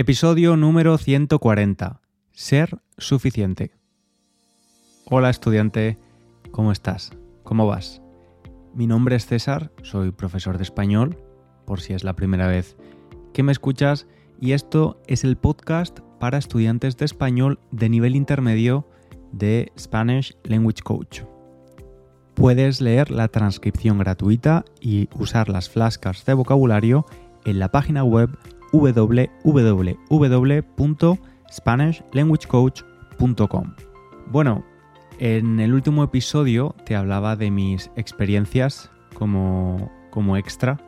Episodio número 140. Ser suficiente. Hola estudiante, ¿cómo estás? ¿Cómo vas? Mi nombre es César, soy profesor de español, por si es la primera vez que me escuchas, y esto es el podcast para estudiantes de español de nivel intermedio de Spanish Language Coach. Puedes leer la transcripción gratuita y usar las flashcards de vocabulario en la página web www.spanishlanguagecoach.com. Bueno, en el último episodio te hablaba de mis experiencias como, como extra,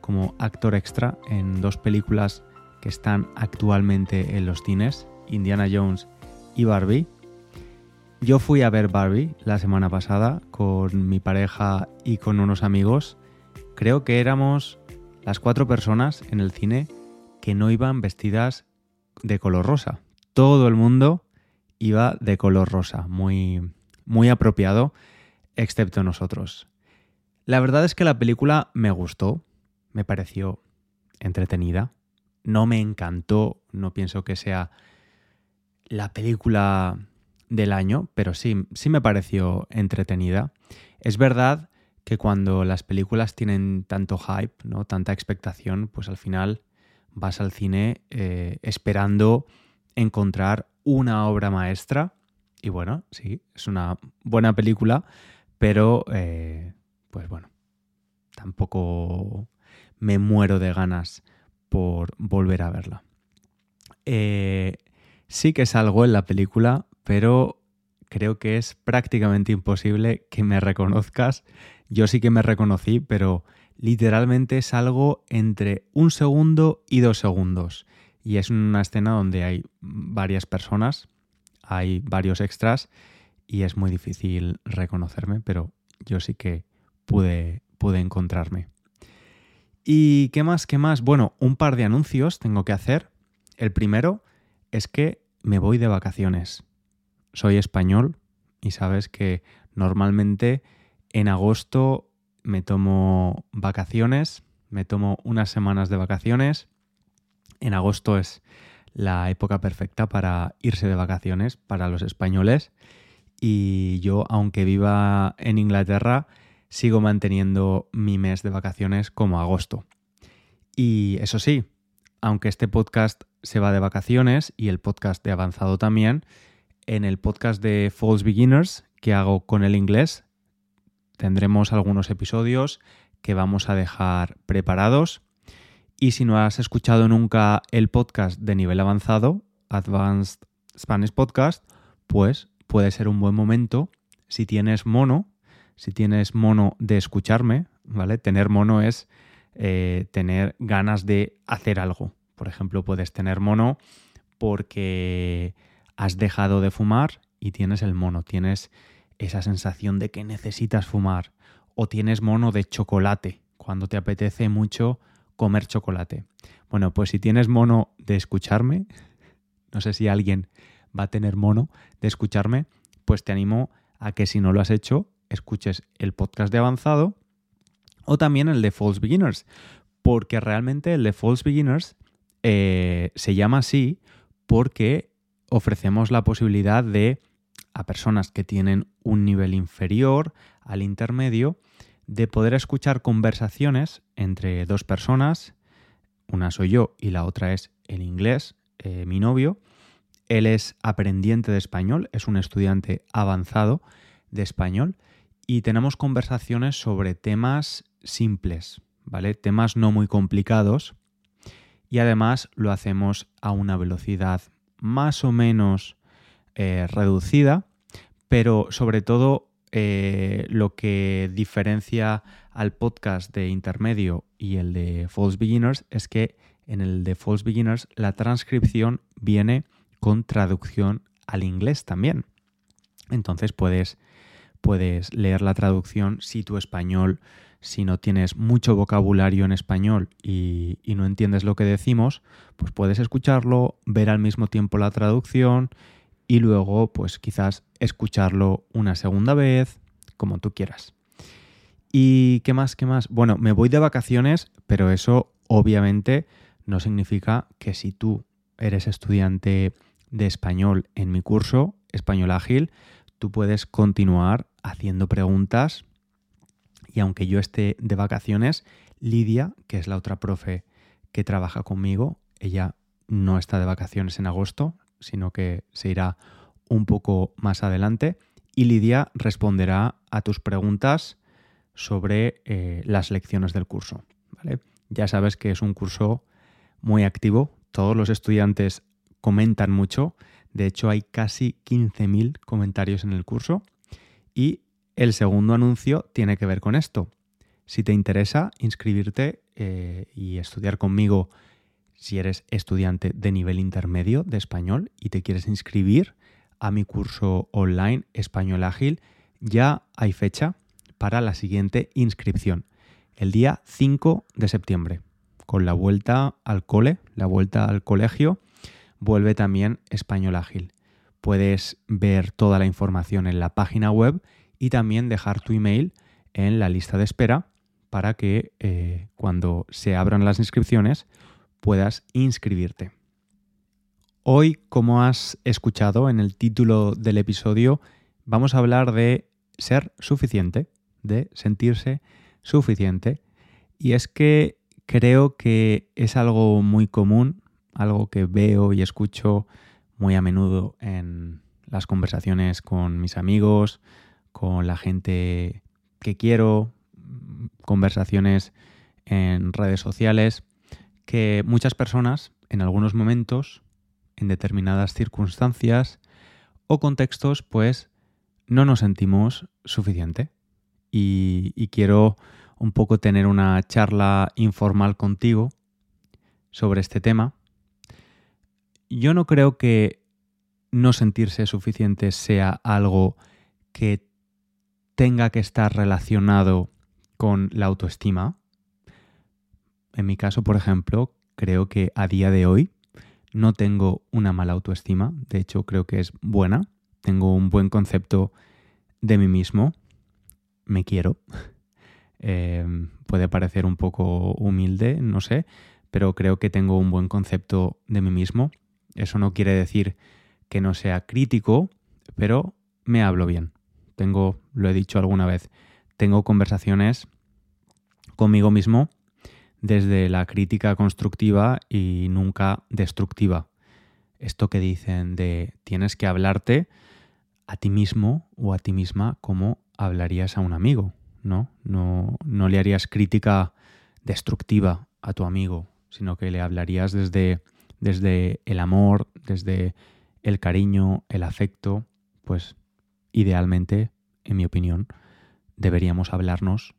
como actor extra en dos películas que están actualmente en los cines, Indiana Jones y Barbie. Yo fui a ver Barbie la semana pasada con mi pareja y con unos amigos. Creo que éramos las cuatro personas en el cine que no iban vestidas de color rosa. Todo el mundo iba de color rosa, muy, muy apropiado, excepto nosotros. La verdad es que la película me gustó, me pareció entretenida, no me encantó, no pienso que sea la película del año, pero sí, sí me pareció entretenida. Es verdad que cuando las películas tienen tanto hype, ¿no? tanta expectación, pues al final vas al cine eh, esperando encontrar una obra maestra. Y bueno, sí, es una buena película, pero eh, pues bueno, tampoco me muero de ganas por volver a verla. Eh, sí que salgo en la película, pero creo que es prácticamente imposible que me reconozcas. Yo sí que me reconocí, pero literalmente es algo entre un segundo y dos segundos. Y es una escena donde hay varias personas, hay varios extras y es muy difícil reconocerme, pero yo sí que pude, pude encontrarme. ¿Y qué más? ¿Qué más? Bueno, un par de anuncios tengo que hacer. El primero es que me voy de vacaciones. Soy español y sabes que normalmente en agosto me tomo vacaciones, me tomo unas semanas de vacaciones. En agosto es la época perfecta para irse de vacaciones para los españoles y yo, aunque viva en Inglaterra, sigo manteniendo mi mes de vacaciones como agosto. Y eso sí, aunque este podcast se va de vacaciones y el podcast de avanzado también, en el podcast de False Beginners que hago con el inglés tendremos algunos episodios que vamos a dejar preparados. Y si no has escuchado nunca el podcast de nivel avanzado, Advanced Spanish Podcast, pues puede ser un buen momento si tienes mono, si tienes mono de escucharme, ¿vale? Tener mono es eh, tener ganas de hacer algo. Por ejemplo, puedes tener mono porque has dejado de fumar y tienes el mono, tienes esa sensación de que necesitas fumar o tienes mono de chocolate cuando te apetece mucho comer chocolate. Bueno, pues si tienes mono de escucharme, no sé si alguien va a tener mono de escucharme, pues te animo a que si no lo has hecho, escuches el podcast de avanzado o también el de False Beginners, porque realmente el de False Beginners eh, se llama así porque ofrecemos la posibilidad de a personas que tienen un nivel inferior al intermedio de poder escuchar conversaciones entre dos personas, una soy yo y la otra es el inglés, eh, mi novio. Él es aprendiente de español, es un estudiante avanzado de español y tenemos conversaciones sobre temas simples, ¿vale? Temas no muy complicados y además lo hacemos a una velocidad más o menos eh, reducida, pero sobre todo eh, lo que diferencia al podcast de intermedio y el de False Beginners es que en el de False Beginners la transcripción viene con traducción al inglés también. Entonces puedes, puedes leer la traducción si tu español, si no tienes mucho vocabulario en español y, y no entiendes lo que decimos, pues puedes escucharlo, ver al mismo tiempo la traducción y luego pues quizás escucharlo una segunda vez, como tú quieras. ¿Y qué más? ¿Qué más? Bueno, me voy de vacaciones, pero eso obviamente no significa que si tú eres estudiante de español en mi curso, Español Ágil, tú puedes continuar haciendo preguntas y aunque yo esté de vacaciones, Lidia, que es la otra profe que trabaja conmigo, ella no está de vacaciones en agosto, sino que se irá un poco más adelante y Lidia responderá a tus preguntas sobre eh, las lecciones del curso. Ya sabes que es un curso muy activo, todos los estudiantes comentan mucho, de hecho hay casi 15.000 comentarios en el curso y el segundo anuncio tiene que ver con esto. Si te interesa inscribirte eh, y estudiar conmigo, si eres estudiante de nivel intermedio de español y te quieres inscribir a mi curso online Español Ágil, ya hay fecha para la siguiente inscripción, el día 5 de septiembre. Con la vuelta al cole, la vuelta al colegio, vuelve también Español Ágil. Puedes ver toda la información en la página web y también dejar tu email en la lista de espera para que eh, cuando se abran las inscripciones puedas inscribirte. Hoy, como has escuchado en el título del episodio, vamos a hablar de ser suficiente, de sentirse suficiente. Y es que creo que es algo muy común, algo que veo y escucho muy a menudo en las conversaciones con mis amigos, con la gente que quiero, conversaciones en redes sociales, que muchas personas en algunos momentos, en determinadas circunstancias o contextos, pues no nos sentimos suficiente. Y, y quiero un poco tener una charla informal contigo sobre este tema. Yo no creo que no sentirse suficiente sea algo que tenga que estar relacionado con la autoestima. En mi caso, por ejemplo, creo que a día de hoy no tengo una mala autoestima, de hecho creo que es buena, tengo un buen concepto de mí mismo, me quiero. Eh, puede parecer un poco humilde, no sé, pero creo que tengo un buen concepto de mí mismo. Eso no quiere decir que no sea crítico, pero me hablo bien tengo, lo he dicho alguna vez, tengo conversaciones conmigo mismo desde la crítica constructiva y nunca destructiva. Esto que dicen de tienes que hablarte a ti mismo o a ti misma como hablarías a un amigo, ¿no? No, no le harías crítica destructiva a tu amigo, sino que le hablarías desde, desde el amor, desde el cariño, el afecto, pues idealmente, en mi opinión, deberíamos hablarnos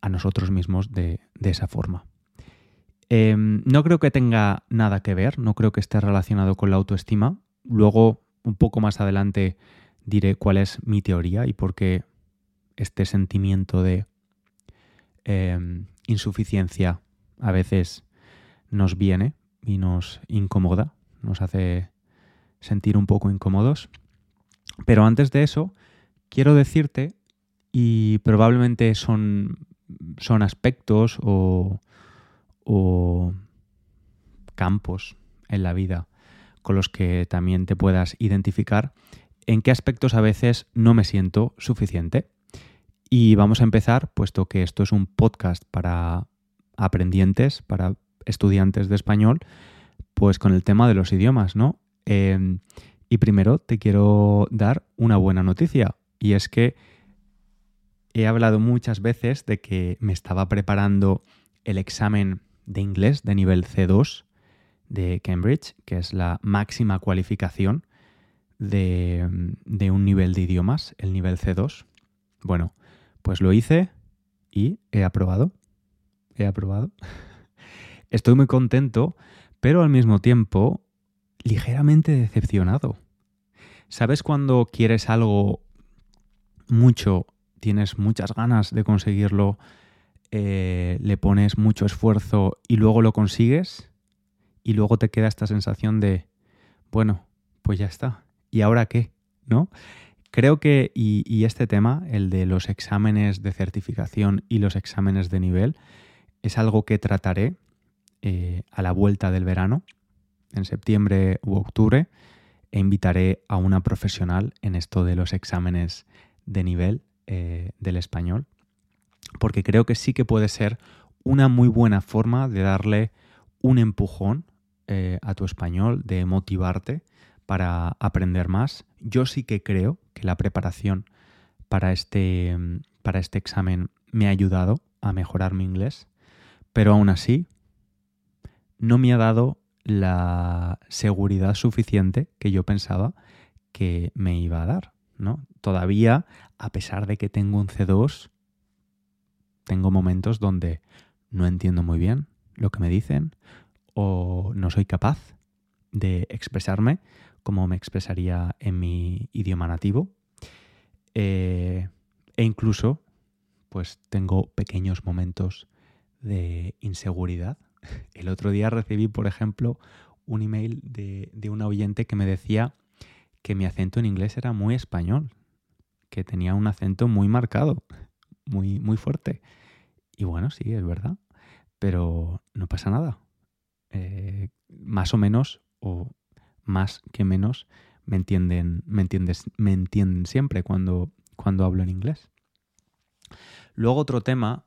a nosotros mismos de, esa forma. Em, no creo que tenga nada que ver, no creo que esté relacionado con la autoestima. Luego, un poco más adelante, diré cuál es mi teoría y por qué este sentimiento de em, insuficiencia a veces nos viene y nos incomoda, nos hace sentir un poco incómodos. Pero antes de eso, quiero decirte, y probablemente son, son aspectos o, o campos en la vida con los que también te puedas identificar, en qué aspectos a veces no me siento suficiente. Y vamos a empezar, puesto que esto es un podcast para aprendientes, para estudiantes de español, pues con el tema de los idiomas, ¿no? Em, y primero te quiero dar una buena noticia, y es que he hablado muchas veces de que me estaba preparando el examen de inglés de nivel C2 de Cambridge, que es la máxima cualificación de, de, un nivel de idiomas, el nivel C2. Bueno, pues lo hice y he aprobado. He aprobado. Estoy muy contento, pero al mismo tiempo ligeramente decepcionado. ¿Sabes cuando quieres algo mucho, tienes muchas ganas de conseguirlo, eh, le pones mucho esfuerzo y luego lo consigues? Y luego te queda esta sensación de, bueno, pues ya está. ¿Y ahora qué? ¿No? Creo que, y, este tema, el de los exámenes de certificación y los exámenes de nivel, es algo que trataré eh, a la vuelta del verano en septiembre u octubre, e invitaré a una profesional en esto de los exámenes de nivel eh, del español, porque creo que sí que puede ser una muy buena forma de darle un empujón eh, a tu español, de motivarte para aprender más. Yo sí que creo que la preparación para este, para este examen me ha ayudado a mejorar mi inglés, pero aún así no me ha dado la seguridad suficiente que yo pensaba que me iba a dar. Todavía, a pesar de que tengo un C2, tengo momentos donde no entiendo muy bien lo que me dicen o no soy capaz de expresarme como me expresaría en mi idioma nativo. Eh, e incluso, pues tengo pequeños momentos de inseguridad. El otro día recibí, por ejemplo, un email de, de oyente que me decía que mi acento en inglés era muy español, que tenía un acento muy marcado, muy, muy fuerte. Y bueno, sí, es verdad, pero no pasa nada. Eh, más o menos, o más que menos me entienden, me entiendes, me entienden siempre cuando, cuando hablo en inglés. Luego otro tema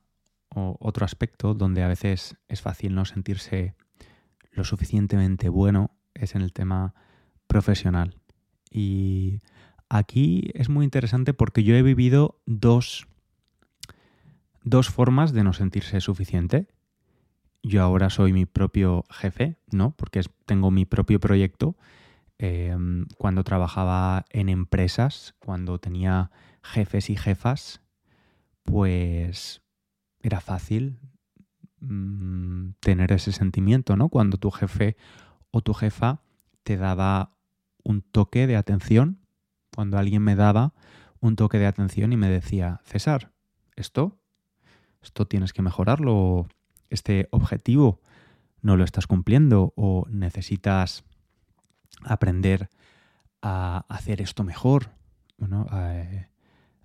o otro aspecto donde a veces es fácil no sentirse lo suficientemente bueno es en el tema profesional. Y aquí es muy interesante porque yo he vivido dos, dos formas de no sentirse suficiente. Yo ahora soy mi propio jefe, ¿no? Porque tengo mi propio proyecto Em, cuando trabajaba en empresas, cuando tenía jefes y jefas, pues era fácil mm, tener ese sentimiento, ¿no? Cuando tu jefe o tu jefa te daba un toque de atención, cuando alguien me daba un toque de atención y me decía, César, esto, esto tienes que mejorarlo, este objetivo no lo estás cumpliendo o necesitas aprender a hacer esto mejor. Eh,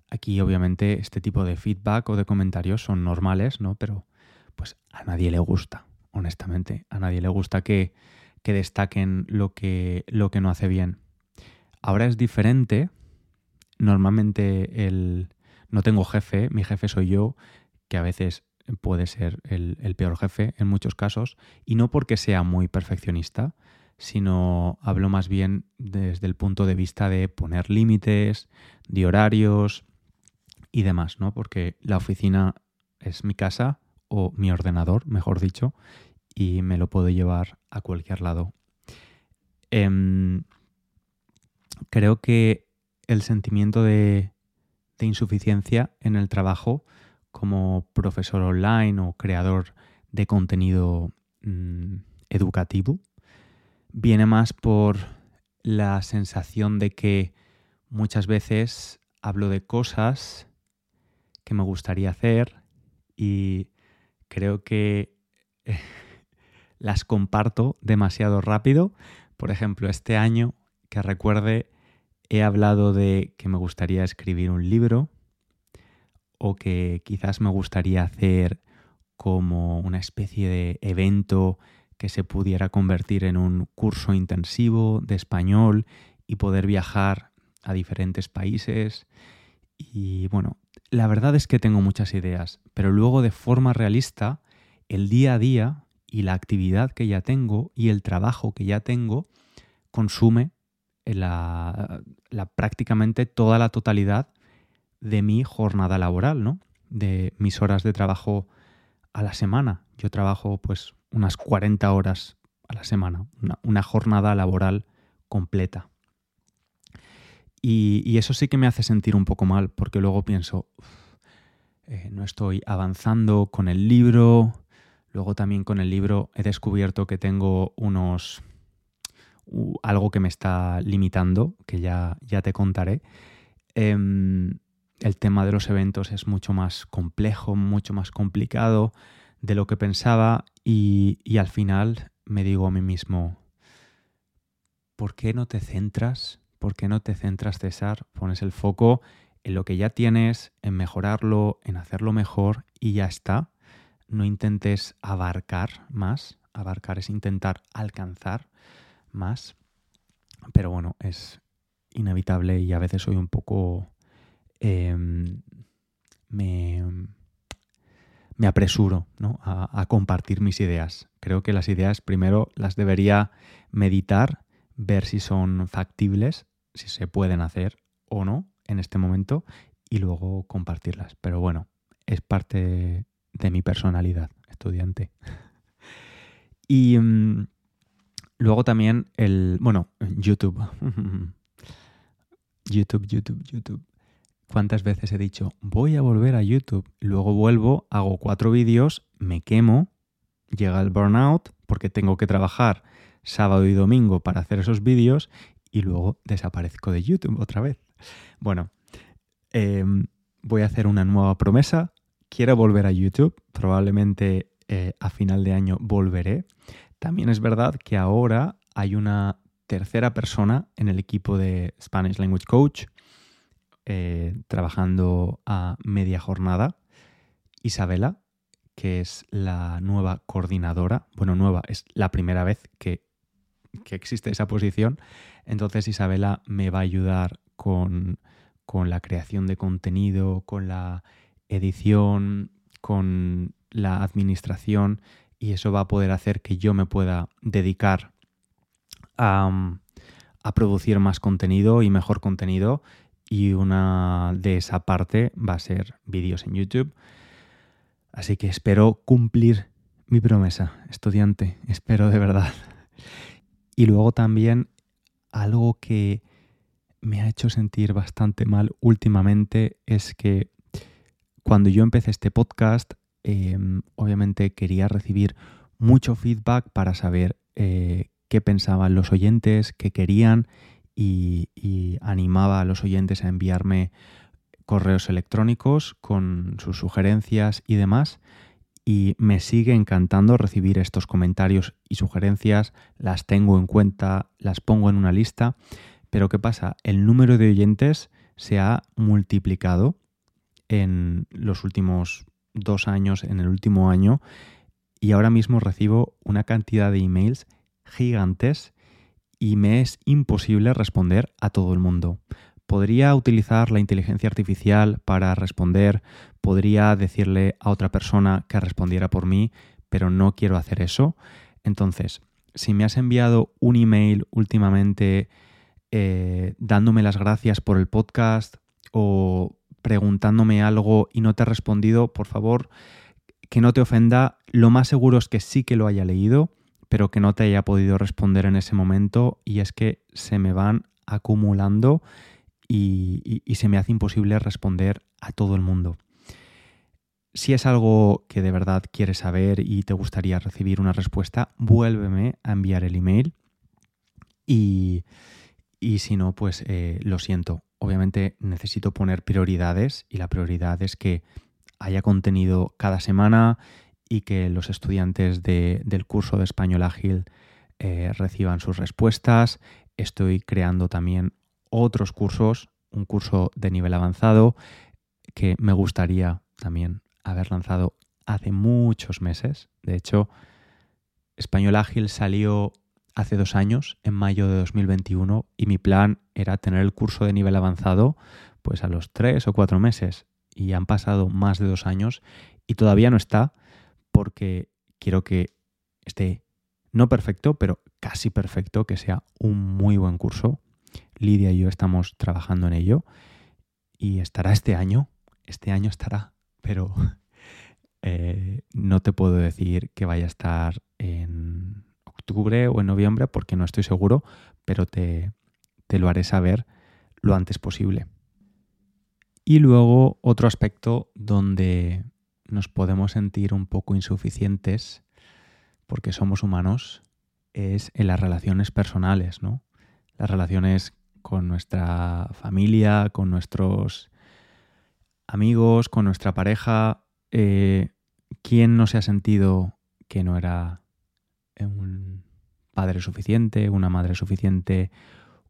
aquí obviamente este tipo de feedback o de comentarios son normales, ¿no? Pero pues a nadie le gusta, honestamente. A nadie le gusta que, que destaquen lo que, lo que no hace bien. Ahora es diferente. Normalmente el, no tengo jefe, mi jefe soy yo, que a veces puede ser el, el peor jefe en muchos casos, y no porque sea muy perfeccionista, sino hablo más bien desde el punto de vista de poner límites, de horarios y demás, ¿no? Porque la oficina es mi casa o mi ordenador, mejor dicho, y me lo puedo llevar a cualquier lado. Em, creo que el sentimiento de, insuficiencia en el trabajo como profesor online o creador de contenido mm, educativo viene más por la sensación de que muchas veces hablo de cosas que me gustaría hacer y creo que las comparto demasiado rápido. Por ejemplo, este año, que recuerde, he hablado de que me gustaría escribir un libro o que quizás me gustaría hacer como una especie de evento que se pudiera convertir en un curso intensivo de español y poder viajar a diferentes países. Y bueno, la verdad es que tengo muchas ideas, pero luego de forma realista, el día a día y la actividad que ya tengo y el trabajo que ya tengo consume la, prácticamente toda la totalidad de mi jornada laboral, ¿no? De mis horas de trabajo a la semana. Yo trabajo pues unas 40 horas a la semana, una, jornada laboral completa. Y, eso sí que me hace sentir un poco mal, porque luego pienso, eh, no estoy avanzando con el libro, luego también con el libro he descubierto que tengo unos... algo que me está limitando, que ya, ya te contaré. Em, el tema de los eventos es mucho más complejo, mucho más complicado de lo que pensaba y, al final me digo a mí mismo, ¿por qué no te centras? ¿Por qué no te centras, César? Pones el foco en lo que ya tienes, en mejorarlo, en hacerlo mejor y ya está. No intentes abarcar más. Abarcar es intentar alcanzar. más. Pero bueno, es inevitable y a veces soy un poco... Em, me, me, apresuro a, a compartir mis ideas. Creo que las ideas primero las debería meditar, ver si son factibles, si se pueden hacer o no en este momento y luego compartirlas. Pero bueno, es parte de mi personalidad estudiante. y mm, luego también el, bueno, YouTube. YouTube, YouTube, YouTube. ¿Cuántas veces he dicho, voy a volver a YouTube? Luego vuelvo, hago cuatro vídeos, me quemo, llega el burnout porque tengo que trabajar sábado y domingo para hacer esos vídeos y luego desaparezco de YouTube otra vez. Bueno, em, voy a hacer una nueva promesa. Quiero volver a YouTube. Probablemente eh, a final de año volveré. También es verdad que ahora hay una tercera persona en el equipo de Spanish Language Coach eh, trabajando a media jornada. Isabela, que es la nueva coordinadora. Bueno, nueva, es la primera vez que, que existe esa posición. Entonces Isabela me va a ayudar con con la creación de contenido, con la edición, con la administración y eso va a poder hacer que yo me pueda dedicar a, producir más contenido y mejor contenido y una de esa parte va a ser vídeos en YouTube. Así que espero cumplir mi promesa, estudiante, espero de verdad. Y luego también algo que me ha hecho sentir bastante mal últimamente es que cuando yo empecé este podcast, em, obviamente quería recibir mucho feedback para saber eh, qué pensaban los oyentes, qué querían y, y, animaba a los oyentes a enviarme correos electrónicos con sus sugerencias y demás. Y me sigue encantando recibir estos comentarios y sugerencias, las tengo en cuenta, las pongo en una lista pero ¿qué pasa? El número de oyentes se ha multiplicado en los últimos dos años, en el último año, y ahora mismo recibo una cantidad de emails gigantes y me es imposible responder a todo el mundo. Podría utilizar la inteligencia artificial para responder, podría decirle a otra persona que respondiera por mí, pero no quiero hacer eso. Entonces, si me has enviado un email últimamente eh, dándome las gracias por el podcast o preguntándome algo y no te he respondido, por favor, que no te ofenda. Lo más seguro es que sí que lo haya leído, pero que no te haya podido responder en ese momento y es que se me van acumulando y, se me hace imposible responder a todo el mundo. Si es algo que de verdad quieres saber y te gustaría recibir una respuesta, vuélveme a enviar el email y, y si no, pues eh, lo siento. Obviamente necesito poner prioridades y la prioridad es que haya contenido cada semana y que los estudiantes del curso de español ágil eh, reciban sus respuestas. Estoy creando también otros cursos, un curso de nivel avanzado que me gustaría también haber lanzado hace muchos meses. De hecho, Español Ágil salió hace dos años, en mayo de 2021, y mi plan era tener el curso de nivel avanzado pues a los tres o cuatro meses. Y han pasado más de dos años y todavía no está porque quiero que esté no perfecto, pero casi perfecto, que sea un muy buen curso. Lidia y yo estamos trabajando en ello y estará este año. Este año estará, pero eh, no te puedo decir que vaya a estar en octubre o en noviembre porque no estoy seguro, pero te, te lo haré saber lo antes posible. Y luego otro aspecto donde nos podemos sentir un poco insuficientes porque somos humanos es en las relaciones personales, ¿no? Las relaciones con nuestra familia, con nuestros amigos, con nuestra pareja. Eh, ¿Quién no se ha sentido que no era un padre suficiente, una madre suficiente,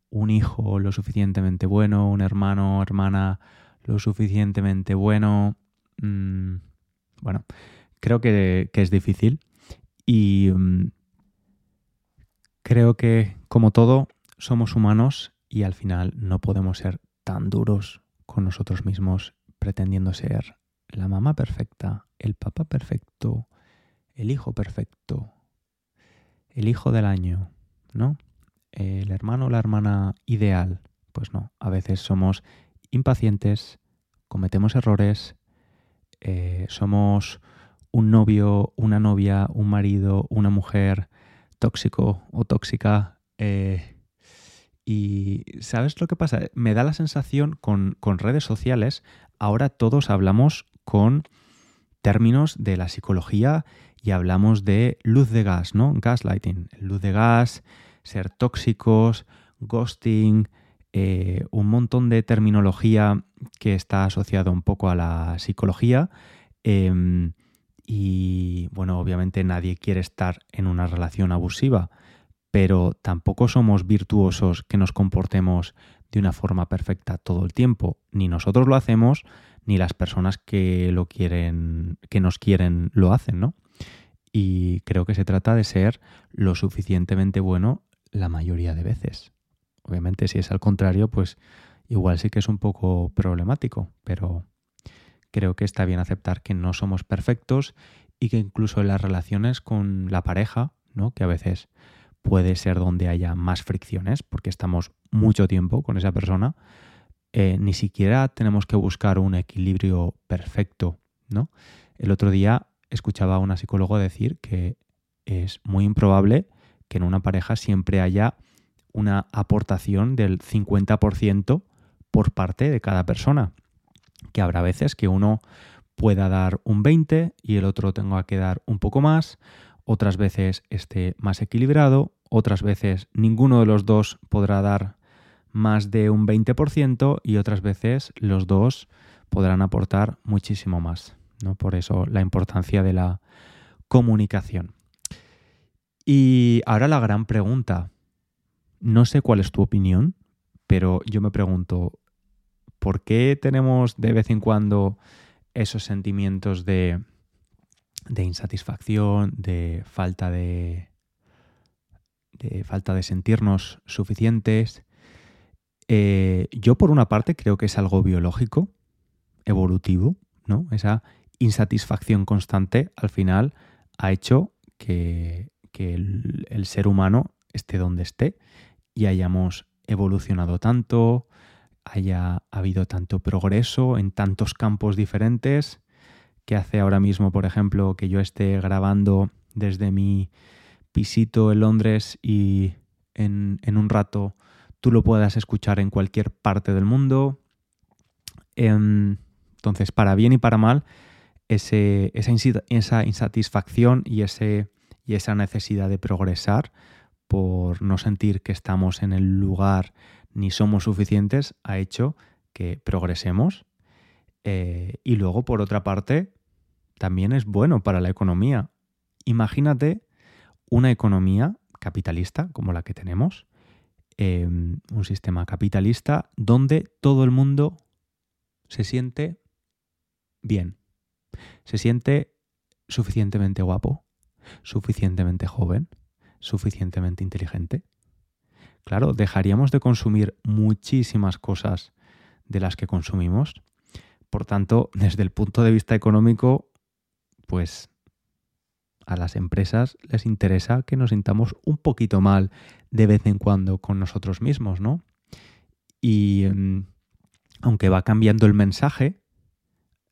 un hijo lo suficientemente bueno, un hermano hermana lo suficientemente bueno. Mm, bueno, creo que, es difícil y mm, Creo que, como todo, somos humanos y al final no podemos ser tan duros con nosotros mismos pretendiendo ser la mamá perfecta, el papá perfecto, el hijo perfecto, el hijo del año, ¿no? El hermano o la hermana ideal. Pues no, a veces somos impacientes, cometemos errores, eh, somos un novio, una novia, un marido, una mujer tóxico o tóxica. Eh, y ¿sabes lo que pasa? Me da la sensación con, con redes sociales, ahora todos hablamos con términos de la psicología y hablamos de luz de gas, ¿no? Gaslighting, luz de gas, ser tóxicos, ghosting, eh, un montón de terminología que está asociado un poco a la psicología. Em, y bueno, obviamente nadie quiere estar en una relación abusiva, pero tampoco somos virtuosos que nos comportemos de una forma perfecta todo el tiempo. Ni nosotros lo hacemos, ni las personas que lo quieren, que nos quieren, lo hacen, ¿no? Y creo que se trata de ser lo suficientemente bueno la mayoría de veces. Obviamente, si es al contrario, pues igual sí que es un poco problemático, pero creo que está bien aceptar que no somos perfectos y que incluso en las relaciones con la pareja, ¿no? que a veces puede ser donde haya más fricciones, porque estamos mucho tiempo con esa persona, eh, ni siquiera tenemos que buscar un equilibrio perfecto, ¿no? El otro día escuchaba a una psicóloga decir que es muy improbable que en una pareja siempre haya una aportación del 50% por parte de cada persona. Que habrá veces que uno pueda dar un 20 y el otro tenga que dar un poco más, otras veces esté más equilibrado, otras veces ninguno de los dos podrá dar más de un 20% y otras veces los dos podrán aportar muchísimo más. ¿No? Por eso la importancia de la comunicación. Y ahora la gran pregunta. No sé cuál es tu opinión, pero yo me pregunto, ¿por qué tenemos de vez en cuando esos sentimientos de, de insatisfacción, de falta de, de falta de sentirnos suficientes, eh, yo por una parte creo que es algo biológico, evolutivo, ¿no? Esa insatisfacción constante al final ha hecho que, el, ser humano esté donde esté y hayamos evolucionado tanto, haya habido tanto progreso en tantos campos diferentes, que hace ahora mismo, por ejemplo, que yo esté grabando desde mi pisito en Londres y en, un rato tú lo puedas escuchar en cualquier parte del mundo. Em, entonces, para bien y para mal, ese, esa, insatisfacción y, ese, y esa necesidad de progresar por no sentir que estamos en el lugar ni somos suficientes ha hecho que progresemos. Eh, y luego, por otra parte, también es bueno para la economía. Imagínate una economía capitalista como la que tenemos, Em, un sistema capitalista donde todo el mundo se siente bien, se siente suficientemente guapo, suficientemente joven, suficientemente inteligente. Claro, dejaríamos de consumir muchísimas cosas de las que consumimos. Por tanto, desde el punto de vista económico, pues a las empresas les interesa que nos sintamos un poquito mal de vez en cuando con nosotros mismos, ¿no? Y em, aunque va cambiando el mensaje,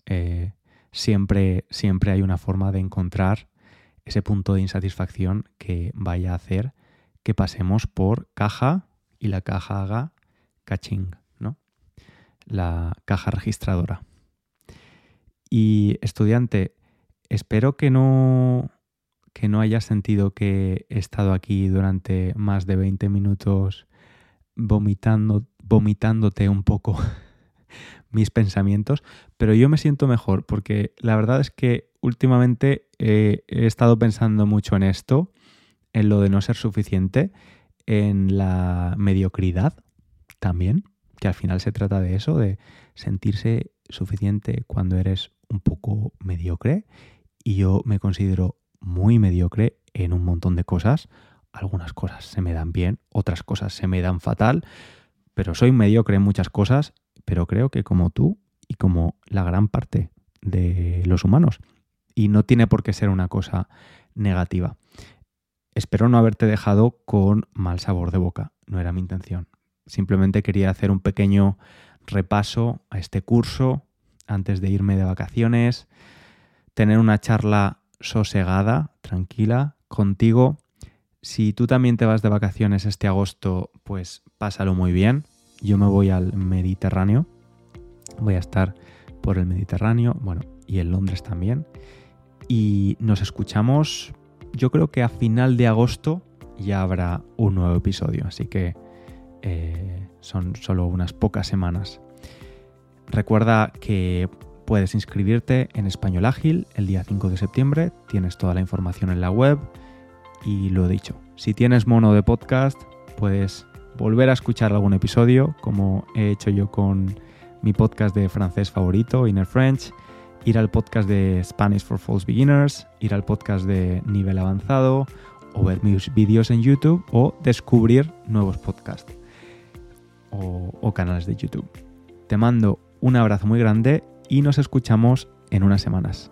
eh, siempre, siempre hay una forma de encontrar ese punto de insatisfacción que vaya a hacer que pasemos por caja y la caja haga caching, ¿no? La caja registradora. Y estudiante, espero que no que no hayas sentido que he estado aquí durante más de 20 minutos vomitando, vomitándote un poco mis pensamientos, pero yo me siento mejor porque la verdad es que últimamente he estado pensando mucho en esto, en lo de no ser suficiente, en la mediocridad también, que al final se trata de eso, de sentirse suficiente cuando eres un poco mediocre. Y yo me considero muy mediocre en un montón de cosas, algunas cosas se me dan bien, otras cosas se me dan fatal, pero soy mediocre en muchas cosas, pero creo que como tú y como la gran parte de los humanos. Y no tiene por qué ser una cosa negativa. Espero no haberte dejado con mal sabor de boca, no era mi intención. Simplemente quería hacer un pequeño repaso a este curso antes de irme de vacaciones, tener una charla sosegada, tranquila, contigo. Si tú también te vas de vacaciones este agosto, pues pásalo muy bien. Yo me voy al Mediterráneo. Voy a estar por el Mediterráneo, bueno, y en Londres también. Y nos escuchamos, yo creo que a final de agosto ya habrá un nuevo episodio, así que eh, son solo unas pocas semanas. Recuerda que puedes inscribirte en Español Ágil el día 5 de septiembre, tienes toda la información en la web y lo he dicho, si tienes mono de podcast, puedes volver a escuchar algún episodio, como he hecho yo con mi podcast de francés favorito, Inner French, ir al podcast de Spanish for False Beginners, ir al podcast de nivel avanzado, o ver mis vídeos en YouTube, o descubrir nuevos podcasts o, o canales de YouTube. Te mando un abrazo muy grande y nos escuchamos en unas semanas.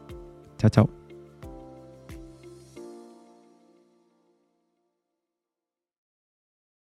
Chao, chao.